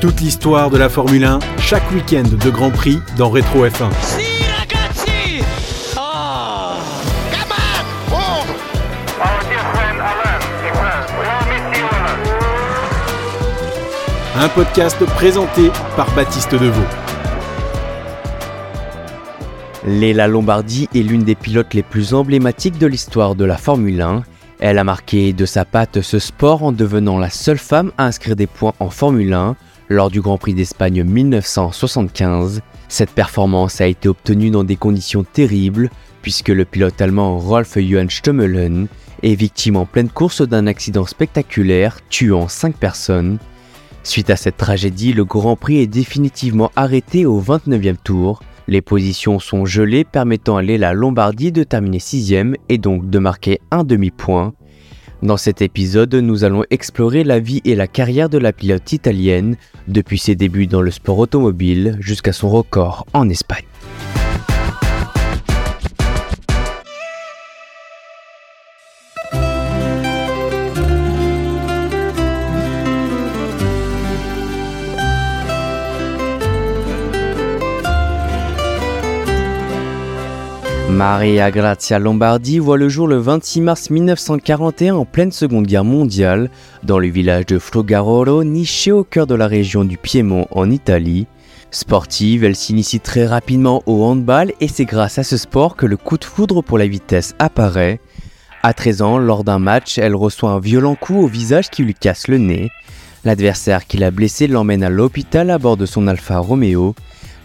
Toute l'histoire de la Formule 1, chaque week-end de Grand Prix dans Rétro F1. Un podcast présenté par Baptiste Deveau. Léla Lombardi est l'une des pilotes les plus emblématiques de l'histoire de la Formule 1. Elle a marqué de sa patte ce sport en devenant la seule femme à inscrire des points en Formule 1 lors du Grand Prix d'Espagne 1975. Cette performance a été obtenue dans des conditions terribles puisque le pilote allemand Rolf Johann Stommelen est victime en pleine course d'un accident spectaculaire tuant 5 personnes. Suite à cette tragédie, le Grand Prix est définitivement arrêté au 29e tour. Les positions sont gelées permettant à Léla Lombardie de terminer 6 et donc de marquer un demi-point. Dans cet épisode, nous allons explorer la vie et la carrière de la pilote italienne depuis ses débuts dans le sport automobile jusqu'à son record en Espagne. Maria Grazia Lombardi voit le jour le 26 mars 1941 en pleine Seconde Guerre mondiale dans le village de Flogarolo, niché au cœur de la région du Piémont en Italie. Sportive, elle s'initie très rapidement au handball et c'est grâce à ce sport que le coup de foudre pour la vitesse apparaît. À 13 ans, lors d'un match, elle reçoit un violent coup au visage qui lui casse le nez. L'adversaire qui l'a blessée l'emmène à l'hôpital à bord de son Alfa Romeo.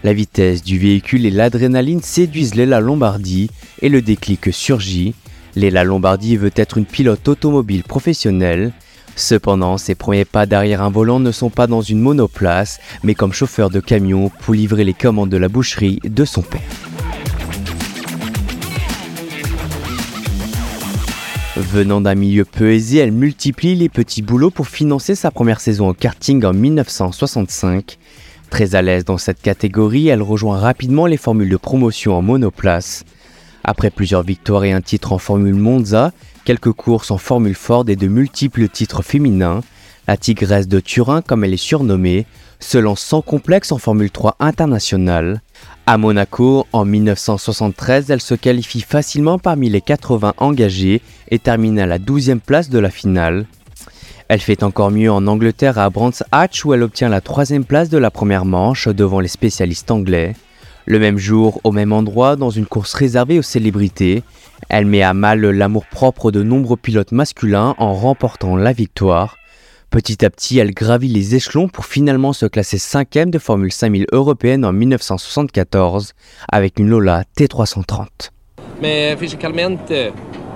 La vitesse du véhicule et l'adrénaline séduisent Léla Lombardie et le déclic surgit. Léla Lombardie veut être une pilote automobile professionnelle. Cependant, ses premiers pas derrière un volant ne sont pas dans une monoplace, mais comme chauffeur de camion pour livrer les commandes de la boucherie de son père. Venant d'un milieu peu aisé, elle multiplie les petits boulots pour financer sa première saison au karting en 1965. Très à l'aise dans cette catégorie, elle rejoint rapidement les formules de promotion en monoplace. Après plusieurs victoires et un titre en Formule Monza, quelques courses en Formule Ford et de multiples titres féminins, la Tigresse de Turin, comme elle est surnommée, se lance sans complexe en Formule 3 internationale. À Monaco, en 1973, elle se qualifie facilement parmi les 80 engagés et termine à la 12e place de la finale. Elle fait encore mieux en Angleterre à Brands Hatch où elle obtient la troisième place de la première manche devant les spécialistes anglais. Le même jour, au même endroit, dans une course réservée aux célébrités, elle met à mal l'amour-propre de nombreux pilotes masculins en remportant la victoire. Petit à petit, elle gravit les échelons pour finalement se classer cinquième de Formule 5000 européenne en 1974 avec une Lola T330. Mais physiquement,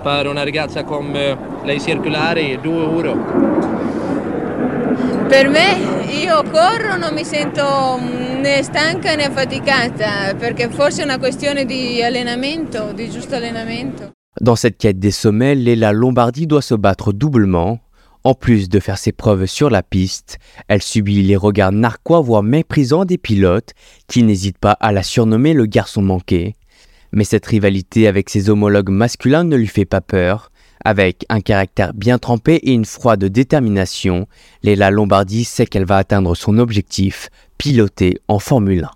per una ragazza come lei circolare due ore? Per me, io corro, non mi sento né stanca né affaticata, perché forse è una questione di allenamento, di giusto allenamento. Dans cette quête des sommets, Léla Lombardi doit se battre doublement. En plus de faire ses preuves sur la piste, elle subit les regards narquois voire méprisants des pilotes qui n'hésitent pas à la surnommer le garçon manqué. Mais cette rivalité avec ses homologues masculins ne lui fait pas peur. Avec un caractère bien trempé et une froide détermination, Léla Lombardi sait qu'elle va atteindre son objectif, piloter en Formule 1.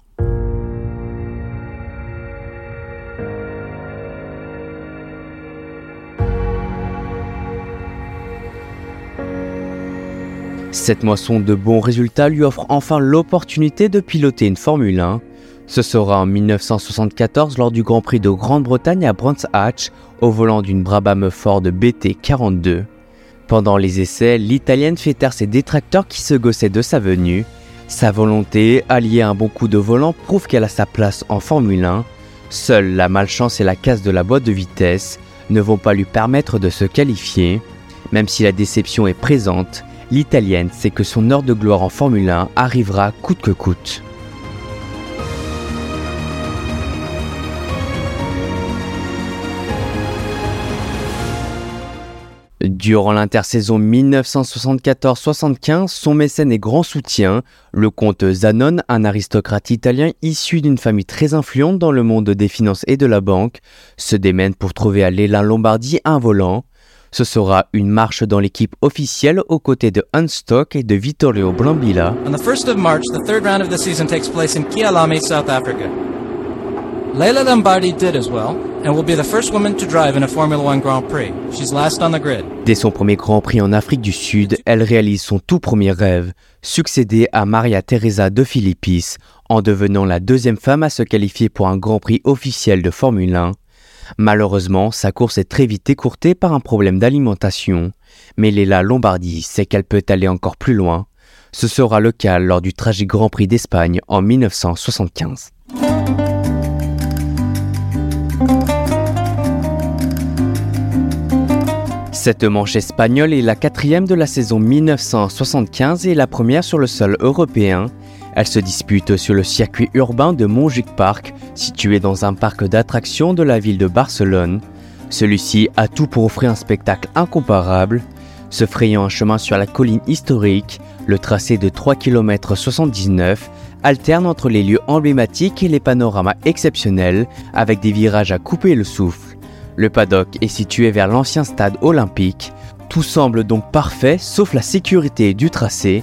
Cette moisson de bons résultats lui offre enfin l'opportunité de piloter une Formule 1 ce sera en 1974 lors du Grand Prix de Grande-Bretagne à Brands Hatch au volant d'une Brabham Ford BT42. Pendant les essais, l'Italienne fait taire ses détracteurs qui se gossaient de sa venue. Sa volonté, alliée à un bon coup de volant, prouve qu'elle a sa place en Formule 1. Seule la malchance et la casse de la boîte de vitesse ne vont pas lui permettre de se qualifier. Même si la déception est présente, l'Italienne sait que son heure de gloire en Formule 1 arrivera coûte que coûte. Durant l'intersaison 1974-75, son mécène et grand soutien, le comte Zanon, un aristocrate italien issu d'une famille très influente dans le monde des finances et de la banque, se démène pour trouver à Léla Lombardie un volant. Ce sera une marche dans l'équipe officielle aux côtés de Unstock et de Vittorio Brambilla. On the 1st of March, the third round of the season takes place in Kialami, South Africa. Leila Lombardi did as well, and will be the first woman to drive in a Formula One Grand Prix. She's last on the grid. Dès son premier Grand Prix en Afrique du Sud, elle réalise son tout premier rêve, succéder à Maria Teresa de Philippis, en devenant la deuxième femme à se qualifier pour un Grand Prix officiel de Formule 1. Malheureusement, sa course est très vite écourtée par un problème d'alimentation, mais Leila Lombardi sait qu'elle peut aller encore plus loin. Ce sera le cas lors du tragique Grand Prix d'Espagne en 1975. Cette manche espagnole est la quatrième de la saison 1975 et la première sur le sol européen. Elle se dispute sur le circuit urbain de Montjuic Park, situé dans un parc d'attractions de la ville de Barcelone. Celui-ci a tout pour offrir un spectacle incomparable. Se frayant un chemin sur la colline historique, le tracé de 3 km 79 alterne entre les lieux emblématiques et les panoramas exceptionnels avec des virages à couper le souffle. Le paddock est situé vers l'ancien stade olympique. Tout semble donc parfait sauf la sécurité du tracé.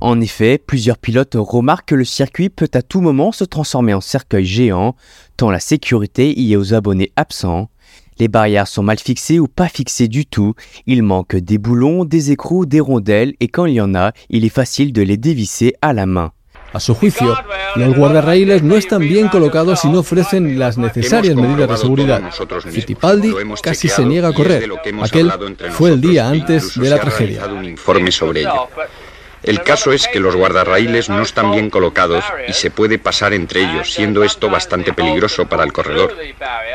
En effet, plusieurs pilotes remarquent que le circuit peut à tout moment se transformer en cercueil géant, tant la sécurité y est aux abonnés absents. Les barrières sont mal fixées ou pas fixées du tout, il manque des boulons, des écrous, des rondelles et quand il y en a, il est facile de les dévisser à la main. A su juicio, los guardarraíles no están bien colocados y no ofrecen las necesarias medidas de seguridad. Fittipaldi casi se niega a correr. Aquel fue el día antes de la tragedia. El caso es que los guardarraíles no están bien colocados y se puede pasar entre ellos, siendo esto bastante peligroso para el corredor.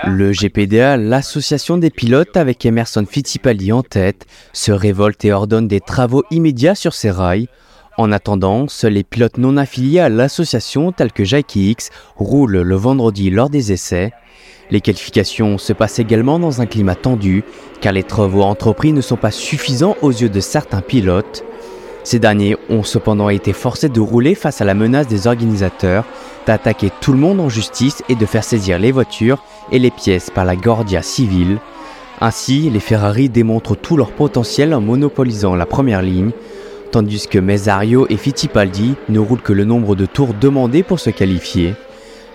Le GPDA, l'association des pilotes avec Emerson Fittipaldi en tête, se révolte et ordonne des travaux immédiats sur ces rails. En attendant, seuls les pilotes non affiliés à l'association tels que Jackie X roulent le vendredi lors des essais. Les qualifications se passent également dans un climat tendu car les travaux entrepris ne sont pas suffisants aux yeux de certains pilotes. Ces derniers ont cependant été forcés de rouler face à la menace des organisateurs, d'attaquer tout le monde en justice et de faire saisir les voitures et les pièces par la Guardia civile. Ainsi, les Ferrari démontrent tout leur potentiel en monopolisant la première ligne, tandis que Mesario et Fittipaldi ne roulent que le nombre de tours demandés pour se qualifier.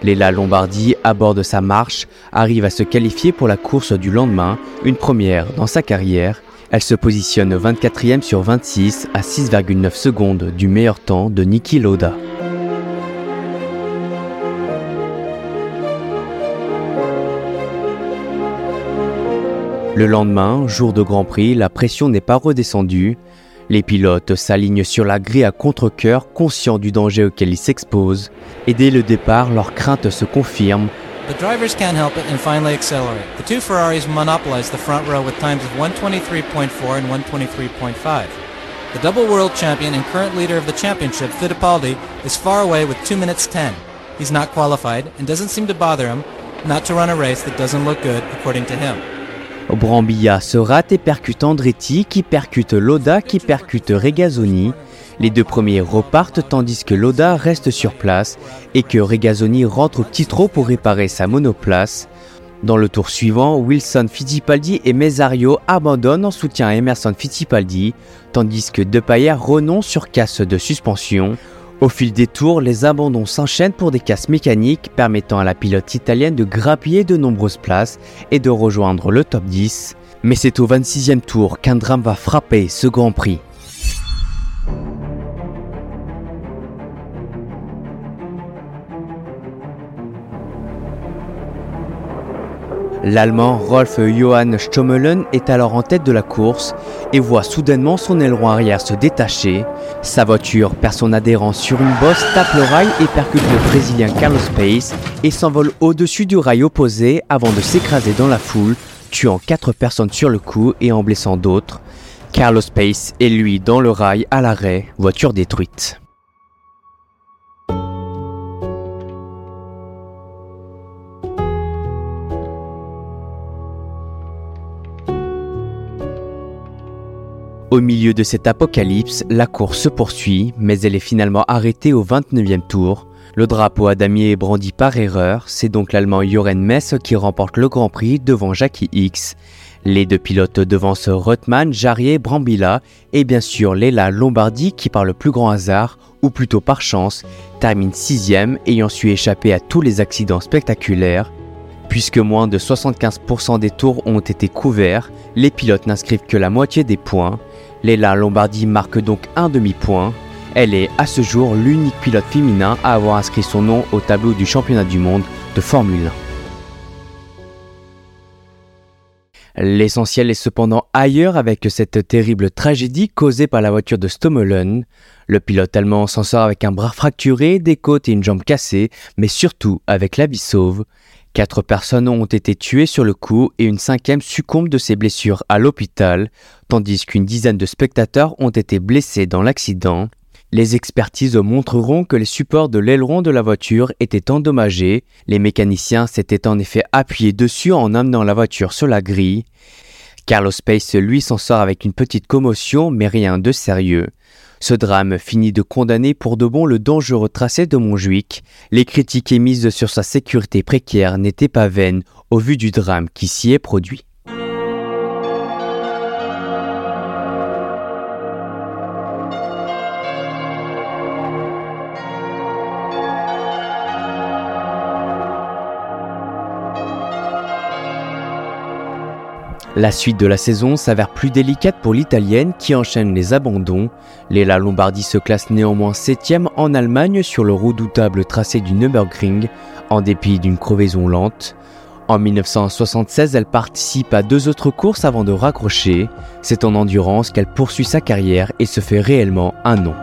Léla Lombardi, à bord de sa marche, arrive à se qualifier pour la course du lendemain, une première dans sa carrière. Elle se positionne 24e sur 26 à 6,9 secondes du meilleur temps de Niki Loda. Le lendemain, jour de Grand Prix, la pression n'est pas redescendue. Les pilotes s'alignent sur la grille à contre-coeur, conscients du danger auquel ils s'exposent, et dès le départ, leurs craintes se confirment. The drivers can't help it and finally accelerate. The two Ferraris monopolize the front row with times of 123.4 and 123.5. The double world champion and current leader of the championship, Fittipaldi, is far away with 2 minutes 10. He's not qualified and doesn't seem to bother him not to run a race that doesn't look good, according to him. Brambilla se rate et percute Andretti qui percute Loda qui percute Regazzoni. Les deux premiers repartent tandis que Loda reste sur place et que Regazzoni rentre au petit trot pour réparer sa monoplace. Dans le tour suivant, Wilson Fittipaldi et Mesario abandonnent en soutien à Emerson Fittipaldi, tandis que Depailler renonce sur casse de suspension. Au fil des tours, les abandons s'enchaînent pour des casses mécaniques permettant à la pilote italienne de grappiller de nombreuses places et de rejoindre le top 10. Mais c'est au 26e tour qu'un drame va frapper ce Grand Prix. L'Allemand Rolf Johann Stommelen est alors en tête de la course et voit soudainement son aileron arrière se détacher. Sa voiture perd son adhérence sur une bosse, tape le rail et percute le Brésilien Carlos Pace et s'envole au-dessus du rail opposé avant de s'écraser dans la foule, tuant 4 personnes sur le coup et en blessant d'autres. Carlos Pace est lui dans le rail à l'arrêt, voiture détruite. Au milieu de cet apocalypse, la course se poursuit, mais elle est finalement arrêtée au 29e tour. Le drapeau à damier est brandi par erreur, c'est donc l'Allemand Joren Mess qui remporte le Grand Prix devant Jackie X. Les deux pilotes devancent Rothman, Jarrier, Brambilla et bien sûr Léla Lombardi qui par le plus grand hasard, ou plutôt par chance, termine sixième ayant su échapper à tous les accidents spectaculaires. Puisque moins de 75% des tours ont été couverts, les pilotes n'inscrivent que la moitié des points. Léla Lombardi marque donc un demi-point. Elle est à ce jour l'unique pilote féminin à avoir inscrit son nom au tableau du championnat du monde de Formule 1. L'essentiel est cependant ailleurs avec cette terrible tragédie causée par la voiture de Stommelen. Le pilote allemand s'en sort avec un bras fracturé, des côtes et une jambe cassée, mais surtout avec la vie sauve. Quatre personnes ont été tuées sur le coup et une cinquième succombe de ses blessures à l'hôpital, tandis qu'une dizaine de spectateurs ont été blessés dans l'accident. Les expertises montreront que les supports de l'aileron de la voiture étaient endommagés. Les mécaniciens s'étaient en effet appuyés dessus en amenant la voiture sur la grille. Carlos Pace, lui, s'en sort avec une petite commotion, mais rien de sérieux. Ce drame finit de condamner pour de bon le dangereux tracé de Montjuic. Les critiques émises sur sa sécurité précaire n'étaient pas vaines au vu du drame qui s'y est produit. La suite de la saison s'avère plus délicate pour l'Italienne qui enchaîne les abandons. Léla Lombardi se classe néanmoins 7 en Allemagne sur le redoutable tracé du Nürburgring, en dépit d'une crevaison lente. En 1976, elle participe à deux autres courses avant de raccrocher. C'est en endurance qu'elle poursuit sa carrière et se fait réellement un nom.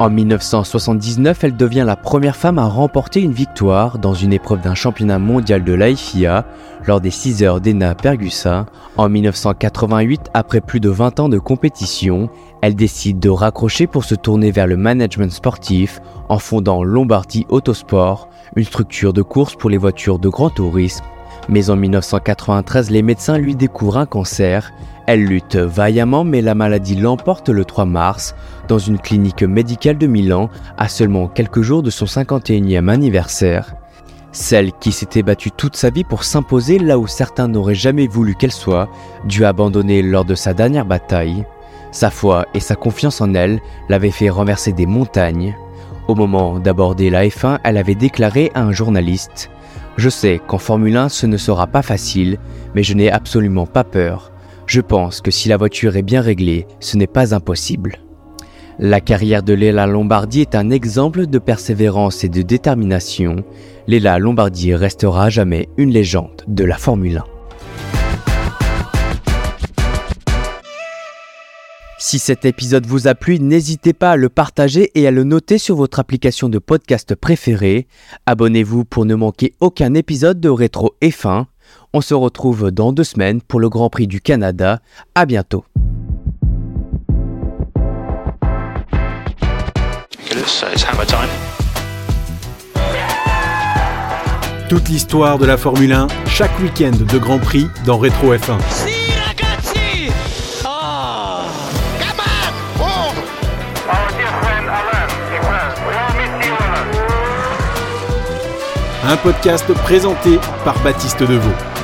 En 1979, elle devient la première femme à remporter une victoire dans une épreuve d'un championnat mondial de l'AFIA lors des 6 heures d'Ena Pergusa. En 1988, après plus de 20 ans de compétition, elle décide de raccrocher pour se tourner vers le management sportif en fondant Lombardy Autosport, une structure de course pour les voitures de grand tourisme. Mais en 1993, les médecins lui découvrent un cancer elle lutte vaillamment mais la maladie l'emporte le 3 mars dans une clinique médicale de Milan à seulement quelques jours de son 51e anniversaire. Celle qui s'était battue toute sa vie pour s'imposer là où certains n'auraient jamais voulu qu'elle soit, dut abandonner lors de sa dernière bataille. Sa foi et sa confiance en elle l'avaient fait renverser des montagnes. Au moment d'aborder la F1, elle avait déclaré à un journaliste Je sais qu'en Formule 1 ce ne sera pas facile, mais je n'ai absolument pas peur. Je pense que si la voiture est bien réglée, ce n'est pas impossible. La carrière de Léla Lombardi est un exemple de persévérance et de détermination. Léla Lombardi restera jamais une légende de la Formule 1. Si cet épisode vous a plu, n'hésitez pas à le partager et à le noter sur votre application de podcast préférée. Abonnez-vous pour ne manquer aucun épisode de Rétro F1. On se retrouve dans deux semaines pour le Grand Prix du Canada. À bientôt. Toute l'histoire de la Formule 1, chaque week-end de Grand Prix dans Rétro F1. Un podcast présenté par Baptiste Deveau.